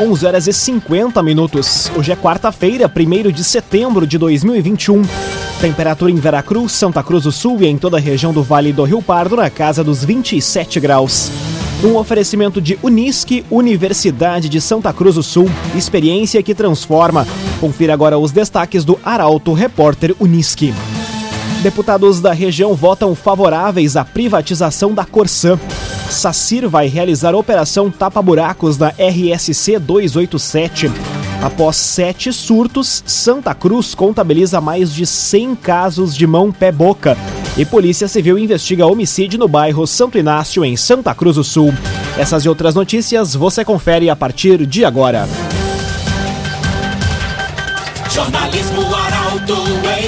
11 horas e 50 minutos. Hoje é quarta-feira, 1 de setembro de 2021. Temperatura em Veracruz, Santa Cruz do Sul e em toda a região do Vale do Rio Pardo na casa dos 27 graus. Um oferecimento de Unisque, Universidade de Santa Cruz do Sul, experiência que transforma. Confira agora os destaques do Arauto Repórter Unisque. Deputados da região votam favoráveis à privatização da Corsã. Sacir vai realizar operação tapa-buracos na RSC 287. Após sete surtos, Santa Cruz contabiliza mais de 100 casos de mão-pé-boca. E Polícia Civil investiga homicídio no bairro Santo Inácio, em Santa Cruz do Sul. Essas e outras notícias você confere a partir de agora. Jornalismo Arauto em.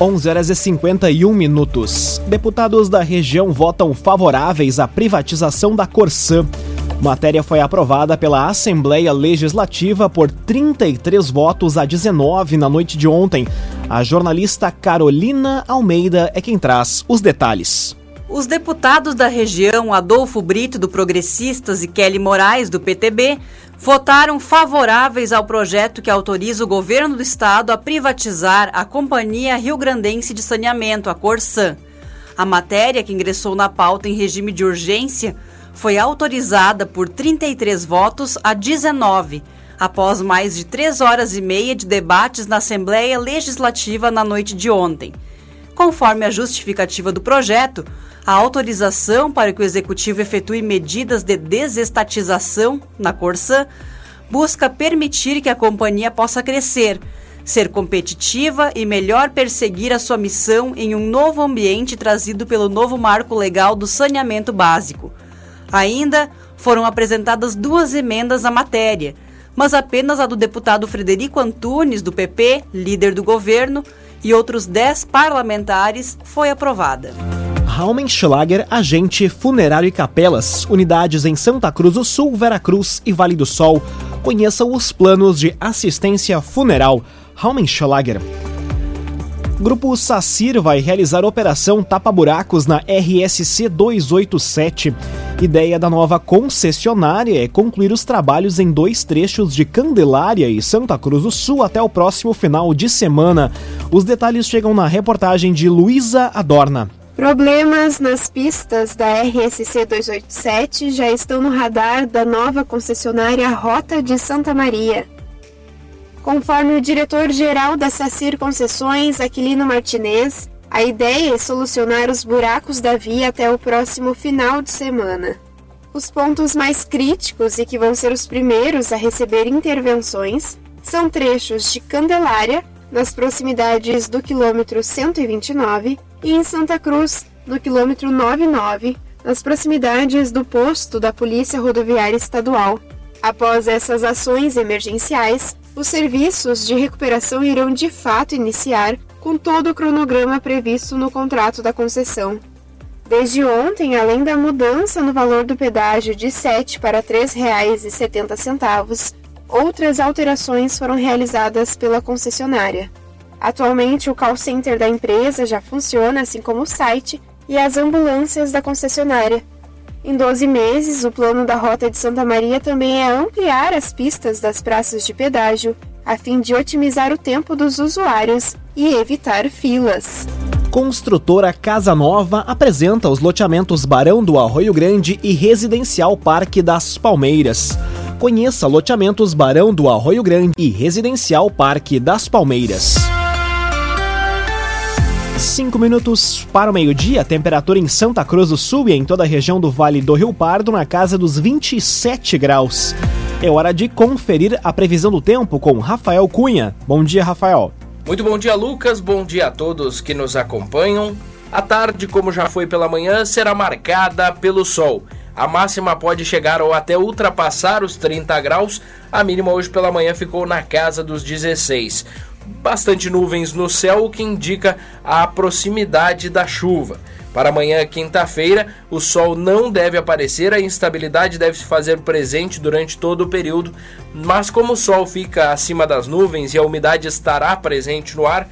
11 horas e 51 minutos. Deputados da região votam favoráveis à privatização da Corsã. Matéria foi aprovada pela Assembleia Legislativa por 33 votos a 19 na noite de ontem. A jornalista Carolina Almeida é quem traz os detalhes. Os deputados da região, Adolfo Brito, do Progressistas, e Kelly Moraes, do PTB, votaram favoráveis ao projeto que autoriza o governo do estado a privatizar a Companhia Rio Grandense de Saneamento, a Corsan. A matéria, que ingressou na pauta em regime de urgência, foi autorizada por 33 votos a 19, após mais de três horas e meia de debates na Assembleia Legislativa na noite de ontem. Conforme a justificativa do projeto, a autorização para que o executivo efetue medidas de desestatização na Corsã busca permitir que a companhia possa crescer, ser competitiva e melhor perseguir a sua missão em um novo ambiente trazido pelo novo marco legal do saneamento básico. Ainda foram apresentadas duas emendas à matéria, mas apenas a do deputado Frederico Antunes, do PP, líder do governo, e outros dez parlamentares foi aprovada. Raumenschlager, agente funerário e capelas, unidades em Santa Cruz do Sul, Veracruz e Vale do Sol. Conheça os planos de assistência funeral. Raumenschlager. Grupo Sacir vai realizar operação tapa-buracos na RSC 287. Ideia da nova concessionária é concluir os trabalhos em dois trechos de Candelária e Santa Cruz do Sul até o próximo final de semana. Os detalhes chegam na reportagem de Luísa Adorna. Problemas nas pistas da RSC 287 já estão no radar da nova concessionária Rota de Santa Maria. Conforme o diretor-geral da SACIR Concessões, Aquilino Martinez, a ideia é solucionar os buracos da via até o próximo final de semana. Os pontos mais críticos e que vão ser os primeiros a receber intervenções são trechos de Candelária, nas proximidades do quilômetro 129, e em Santa Cruz, no quilômetro 99, nas proximidades do posto da Polícia Rodoviária Estadual. Após essas ações emergenciais, os serviços de recuperação irão de fato iniciar com todo o cronograma previsto no contrato da concessão. Desde ontem, além da mudança no valor do pedágio de R$ 7 para R$ 3,70, outras alterações foram realizadas pela concessionária. Atualmente, o call center da empresa já funciona, assim como o site e as ambulâncias da concessionária. Em 12 meses, o plano da Rota de Santa Maria também é ampliar as pistas das praças de pedágio, a fim de otimizar o tempo dos usuários e evitar filas. Construtora Casa Nova apresenta os loteamentos Barão do Arroio Grande e Residencial Parque das Palmeiras. Conheça loteamentos Barão do Arroio Grande e Residencial Parque das Palmeiras. 5 minutos para o meio-dia, temperatura em Santa Cruz do Sul e em toda a região do Vale do Rio Pardo na casa dos 27 graus. É hora de conferir a previsão do tempo com Rafael Cunha. Bom dia, Rafael. Muito bom dia, Lucas. Bom dia a todos que nos acompanham. A tarde, como já foi pela manhã, será marcada pelo sol. A máxima pode chegar ou até ultrapassar os 30 graus. A mínima hoje pela manhã ficou na casa dos 16. Bastante nuvens no céu, o que indica a proximidade da chuva. Para amanhã, quinta-feira, o sol não deve aparecer, a instabilidade deve se fazer presente durante todo o período, mas como o sol fica acima das nuvens e a umidade estará presente no ar,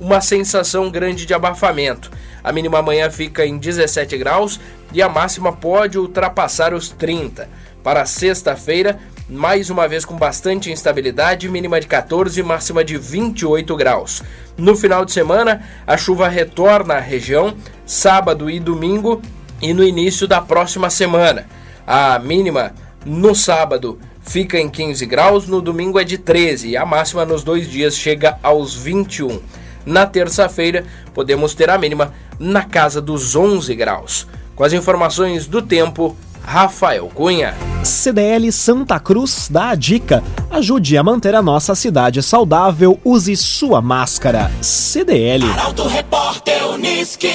uma sensação grande de abafamento. A mínima amanhã fica em 17 graus e a máxima pode ultrapassar os 30. Para sexta-feira, mais uma vez com bastante instabilidade, mínima de 14 e máxima de 28 graus. No final de semana, a chuva retorna à região, sábado e domingo, e no início da próxima semana. A mínima no sábado fica em 15 graus, no domingo é de 13 e a máxima nos dois dias chega aos 21. Na terça-feira, podemos ter a mínima na casa dos 11 graus. Com as informações do tempo, Rafael Cunha. CDL Santa Cruz dá a dica: ajude a manter a nossa cidade saudável, use sua máscara. CDL. Arauto Repórter Uniski.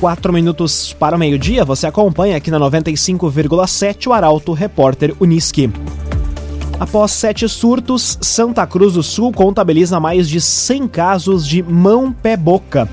Quatro minutos para o meio-dia, você acompanha aqui na 95,7 o Arauto Repórter Uniski. Após sete surtos, Santa Cruz do Sul contabiliza mais de 100 casos de mão-pé-boca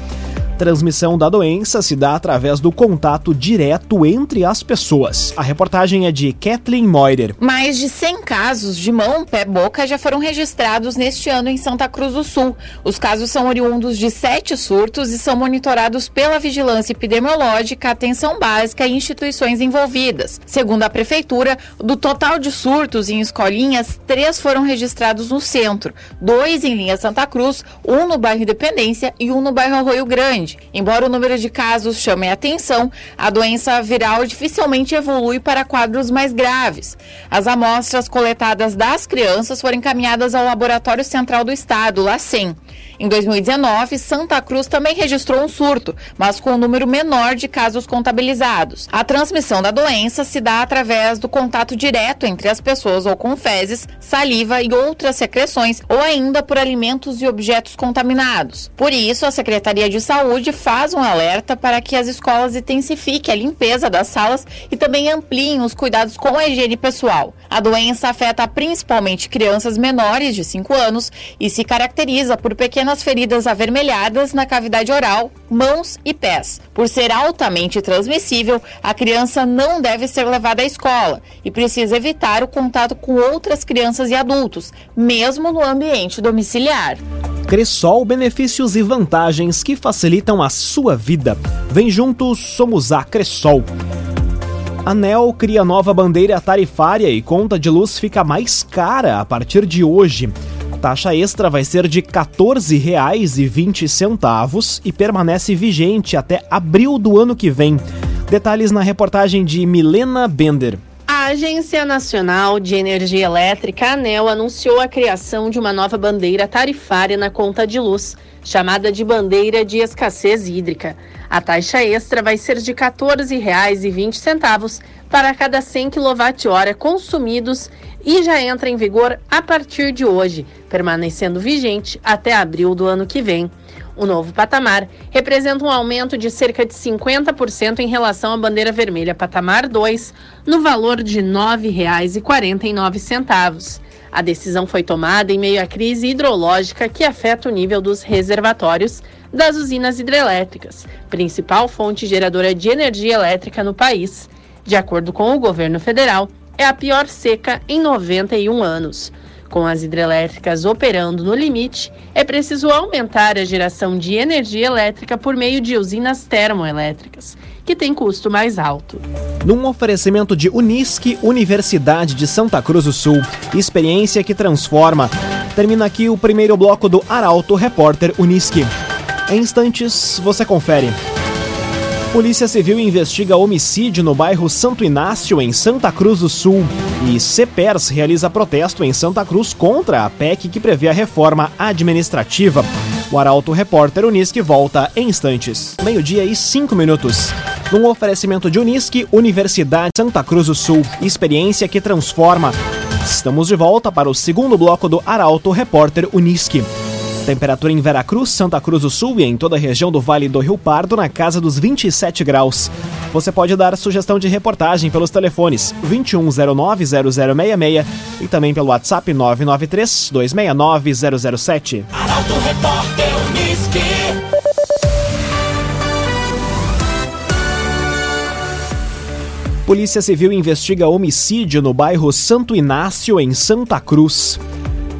transmissão da doença se dá através do contato direto entre as pessoas. A reportagem é de Kathleen Moider. Mais de 100 casos de mão, pé, boca já foram registrados neste ano em Santa Cruz do Sul. Os casos são oriundos de sete surtos e são monitorados pela Vigilância Epidemiológica, Atenção Básica e instituições envolvidas. Segundo a Prefeitura, do total de surtos em escolinhas, três foram registrados no centro, dois em linha Santa Cruz, um no bairro Independência e um no bairro Arroio Grande. Embora o número de casos chame a atenção, a doença viral dificilmente evolui para quadros mais graves. As amostras coletadas das crianças foram encaminhadas ao Laboratório Central do Estado, LACEN. Em 2019, Santa Cruz também registrou um surto, mas com um número menor de casos contabilizados. A transmissão da doença se dá através do contato direto entre as pessoas ou com fezes, saliva e outras secreções, ou ainda por alimentos e objetos contaminados. Por isso, a Secretaria de Saúde faz um alerta para que as escolas intensifiquem a limpeza das salas e também ampliem os cuidados com a higiene pessoal. A doença afeta principalmente crianças menores de 5 anos e se caracteriza por pequenas pequenas feridas avermelhadas na cavidade oral, mãos e pés. Por ser altamente transmissível, a criança não deve ser levada à escola e precisa evitar o contato com outras crianças e adultos, mesmo no ambiente domiciliar. Cressol, benefícios e vantagens que facilitam a sua vida. Vem juntos, somos a Cressol. A NEL cria nova bandeira tarifária e conta de luz fica mais cara a partir de hoje taxa extra vai ser de R$ 14,20 e permanece vigente até abril do ano que vem. Detalhes na reportagem de Milena Bender. A Agência Nacional de Energia Elétrica, ANEL, anunciou a criação de uma nova bandeira tarifária na conta de luz, chamada de Bandeira de Escassez Hídrica. A taxa extra vai ser de R$ 14,20 para cada 100 kWh consumidos e já entra em vigor a partir de hoje, permanecendo vigente até abril do ano que vem. O novo patamar representa um aumento de cerca de 50% em relação à bandeira vermelha patamar 2, no valor de R$ 9,49. A decisão foi tomada em meio à crise hidrológica que afeta o nível dos reservatórios das usinas hidrelétricas, principal fonte geradora de energia elétrica no país. De acordo com o governo federal, é a pior seca em 91 anos. Com as hidrelétricas operando no limite, é preciso aumentar a geração de energia elétrica por meio de usinas termoelétricas, que tem custo mais alto. Num oferecimento de Unisque, Universidade de Santa Cruz do Sul, experiência que transforma. Termina aqui o primeiro bloco do Arauto Repórter Unisque. Em instantes, você confere. Polícia Civil investiga homicídio no bairro Santo Inácio, em Santa Cruz do Sul. E CEPERS realiza protesto em Santa Cruz contra a PEC que prevê a reforma administrativa. O Arauto Repórter Unisque volta em instantes. Meio-dia e cinco minutos. Num oferecimento de Unisque, Universidade Santa Cruz do Sul. Experiência que transforma. Estamos de volta para o segundo bloco do Arauto Repórter Unisque. Temperatura em Veracruz, Santa Cruz do Sul e em toda a região do Vale do Rio Pardo na casa dos 27 graus. Você pode dar sugestão de reportagem pelos telefones 2109-0066 e também pelo WhatsApp 993-269-007. Arauto Repórter Unisque. Polícia Civil investiga homicídio no bairro Santo Inácio, em Santa Cruz.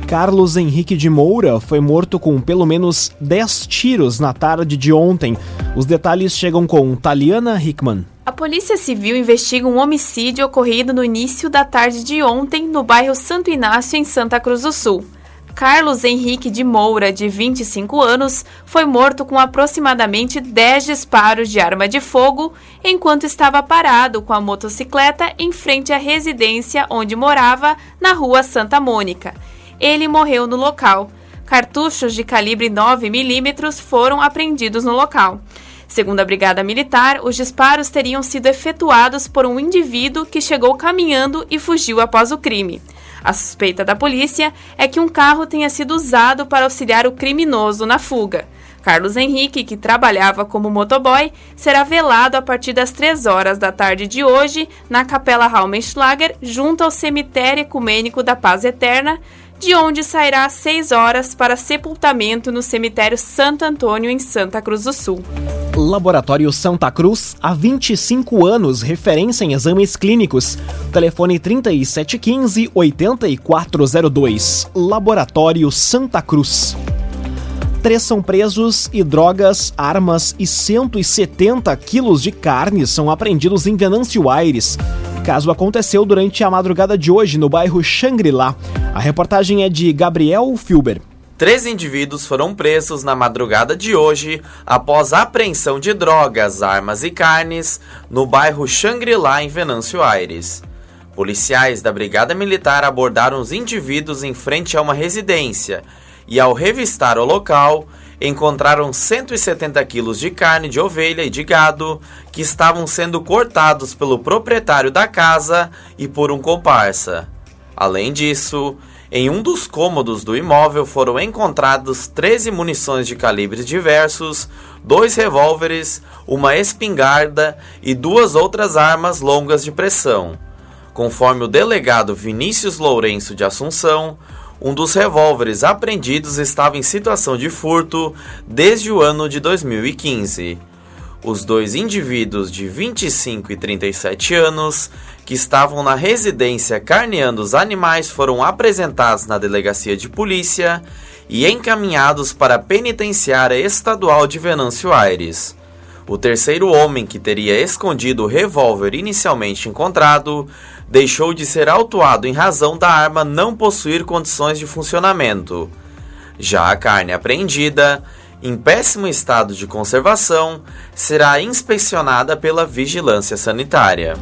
Carlos Henrique de Moura foi morto com pelo menos 10 tiros na tarde de ontem. Os detalhes chegam com Taliana Hickman. A Polícia Civil investiga um homicídio ocorrido no início da tarde de ontem no bairro Santo Inácio, em Santa Cruz do Sul. Carlos Henrique de Moura, de 25 anos, foi morto com aproximadamente 10 disparos de arma de fogo enquanto estava parado com a motocicleta em frente à residência onde morava, na rua Santa Mônica ele morreu no local. Cartuchos de calibre 9mm foram apreendidos no local. Segundo a Brigada Militar, os disparos teriam sido efetuados por um indivíduo que chegou caminhando e fugiu após o crime. A suspeita da polícia é que um carro tenha sido usado para auxiliar o criminoso na fuga. Carlos Henrique, que trabalhava como motoboy, será velado a partir das 3 horas da tarde de hoje na Capela Raumenschlager, junto ao Cemitério Ecumênico da Paz Eterna, de onde sairá às 6 horas para sepultamento no cemitério Santo Antônio, em Santa Cruz do Sul. Laboratório Santa Cruz, há 25 anos, referência em exames clínicos. Telefone 3715-8402. Laboratório Santa Cruz. Três são presos e drogas, armas e 170 quilos de carne são apreendidos em Venâncio Aires caso aconteceu durante a madrugada de hoje no bairro Xangri-Lá. A reportagem é de Gabriel Filber. Três indivíduos foram presos na madrugada de hoje após a apreensão de drogas, armas e carnes no bairro Xangri-Lá, em Venâncio Aires. Policiais da Brigada Militar abordaram os indivíduos em frente a uma residência e, ao revistar o local, encontraram 170 quilos de carne de ovelha e de gado que estavam sendo cortados pelo proprietário da casa e por um comparsa. Além disso, em um dos cômodos do imóvel foram encontrados 13 munições de calibres diversos, dois revólveres, uma espingarda e duas outras armas longas de pressão. Conforme o delegado Vinícius Lourenço de Assunção, um dos revólveres apreendidos estava em situação de furto desde o ano de 2015. Os dois indivíduos de 25 e 37 anos que estavam na residência carneando os animais foram apresentados na delegacia de polícia e encaminhados para a penitenciária estadual de Venâncio Aires. O terceiro homem que teria escondido o revólver inicialmente encontrado deixou de ser autuado em razão da arma não possuir condições de funcionamento. Já a carne apreendida, em péssimo estado de conservação, será inspecionada pela vigilância sanitária.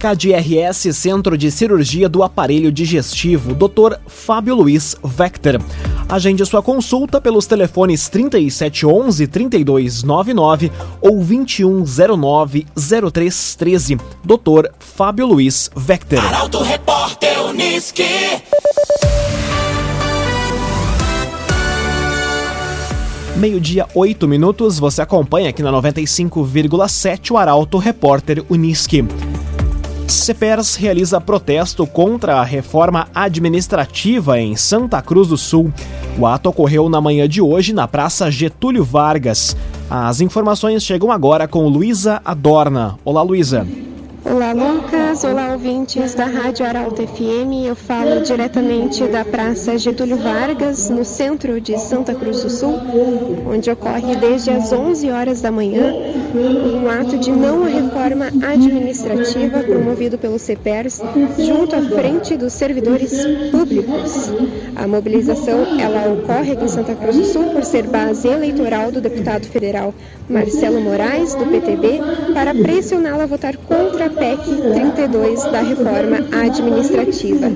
KDRS Centro de Cirurgia do Aparelho Digestivo, Dr. Fábio Luiz Vector. Agende sua consulta pelos telefones 3711 3299 ou 2109 0313. Dr. Fábio Luiz Vector. Arauto Repórter Unisque. Meio-dia, 8 minutos, você acompanha aqui na 95,7 o Arauto Repórter Unisque. CEPERS realiza protesto contra a reforma administrativa em Santa Cruz do Sul. O ato ocorreu na manhã de hoje na Praça Getúlio Vargas. As informações chegam agora com Luísa Adorna. Olá, Luísa. Olá, Lucas. Olá, ouvintes da Rádio Arauto FM. Eu falo diretamente da Praça Getúlio Vargas, no centro de Santa Cruz do Sul, onde ocorre desde as 11 horas da manhã um ato de não reforma administrativa promovido pelo CEPERS junto à frente dos servidores públicos. A mobilização ela ocorre aqui em Santa Cruz do Sul por ser base eleitoral do deputado federal Marcelo Moraes, do PTB, para pressioná-la a votar contra a PEC 32 da reforma administrativa.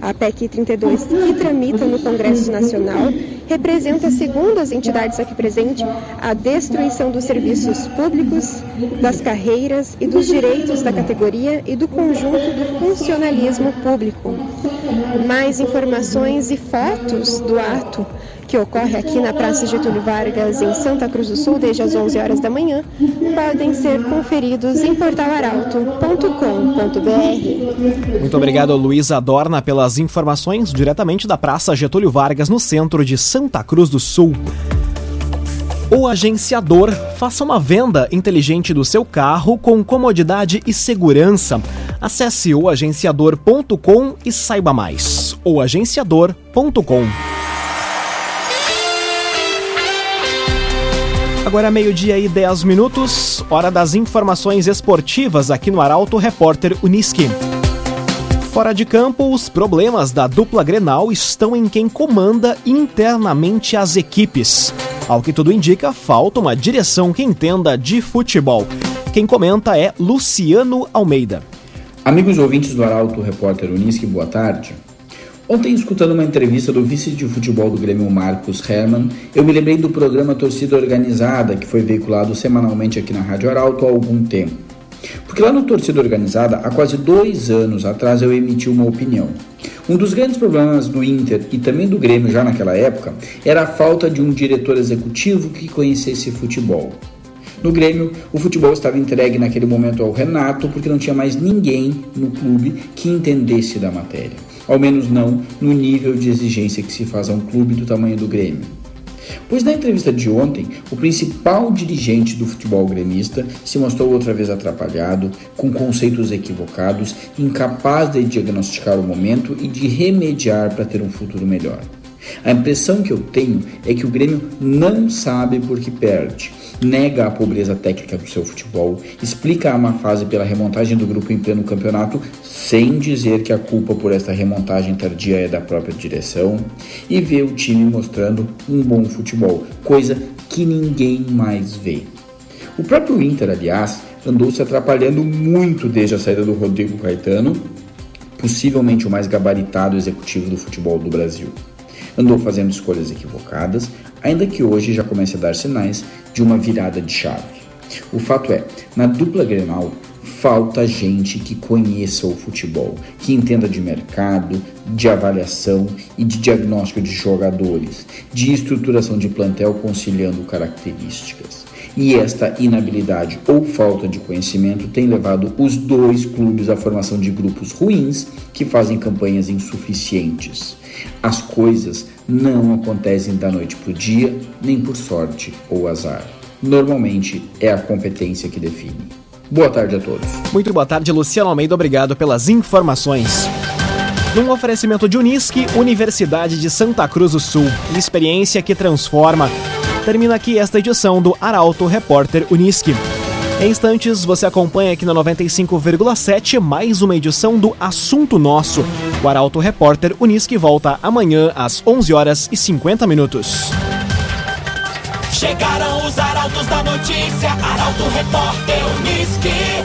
A PEC 32, que tramita no Congresso Nacional, representa, segundo as entidades aqui presentes, a destruição dos serviços públicos, das carreiras e dos direitos da categoria e do conjunto do funcionalismo público. Mais informações e fotos do ato que ocorre aqui na Praça Getúlio Vargas, em Santa Cruz do Sul, desde as 11 horas da manhã, podem ser conferidos em portalaralto.com.br. Muito obrigado, Luísa Adorna, pelas informações diretamente da Praça Getúlio Vargas, no centro de Santa Cruz do Sul. O agenciador faça uma venda inteligente do seu carro com comodidade e segurança. Acesse oagenciador.com e saiba mais. oagenciador.com Agora meio-dia e 10 minutos, hora das informações esportivas aqui no Arauto Repórter Uniski. Fora de campo, os problemas da dupla Grenal estão em quem comanda internamente as equipes. Ao que tudo indica, falta uma direção que entenda de futebol. Quem comenta é Luciano Almeida. Amigos ouvintes do Arauto Repórter Uniski, boa tarde. Ontem, escutando uma entrevista do vice de futebol do Grêmio Marcos Herman, eu me lembrei do programa Torcida Organizada, que foi veiculado semanalmente aqui na Rádio Arauto há algum tempo. Porque lá no Torcida Organizada, há quase dois anos atrás, eu emiti uma opinião. Um dos grandes problemas do Inter e também do Grêmio já naquela época era a falta de um diretor executivo que conhecesse futebol. No Grêmio, o futebol estava entregue naquele momento ao Renato porque não tinha mais ninguém no clube que entendesse da matéria. Ao menos não no nível de exigência que se faz a um clube do tamanho do Grêmio. Pois na entrevista de ontem, o principal dirigente do futebol gremista se mostrou outra vez atrapalhado, com conceitos equivocados, incapaz de diagnosticar o momento e de remediar para ter um futuro melhor. A impressão que eu tenho é que o Grêmio não sabe por que perde nega a pobreza técnica do seu futebol, explica a má fase pela remontagem do grupo em pleno campeonato, sem dizer que a culpa por esta remontagem tardia é da própria direção, e vê o time mostrando um bom futebol, coisa que ninguém mais vê. O próprio Inter, aliás, andou se atrapalhando muito desde a saída do Rodrigo Caetano, possivelmente o mais gabaritado executivo do futebol do Brasil. Andou fazendo escolhas equivocadas, ainda que hoje já comece a dar sinais de uma virada de chave. O fato é, na dupla Grenal falta gente que conheça o futebol, que entenda de mercado, de avaliação e de diagnóstico de jogadores, de estruturação de plantel conciliando características. E esta inabilidade ou falta de conhecimento tem levado os dois clubes à formação de grupos ruins que fazem campanhas insuficientes. As coisas não acontecem da noite para o dia, nem por sorte ou azar. Normalmente é a competência que define. Boa tarde a todos. Muito boa tarde, Luciano Almeida. Obrigado pelas informações. Num oferecimento de Unisque, Universidade de Santa Cruz do Sul. Experiência que transforma. Termina aqui esta edição do Arauto Repórter Unisque. Em instantes, você acompanha aqui na 95,7 mais uma edição do Assunto Nosso. O Arauto Repórter Unisque volta amanhã às 11 horas e 50 minutos. Chegaram os arautos da notícia, Arauto Repórter Unisque.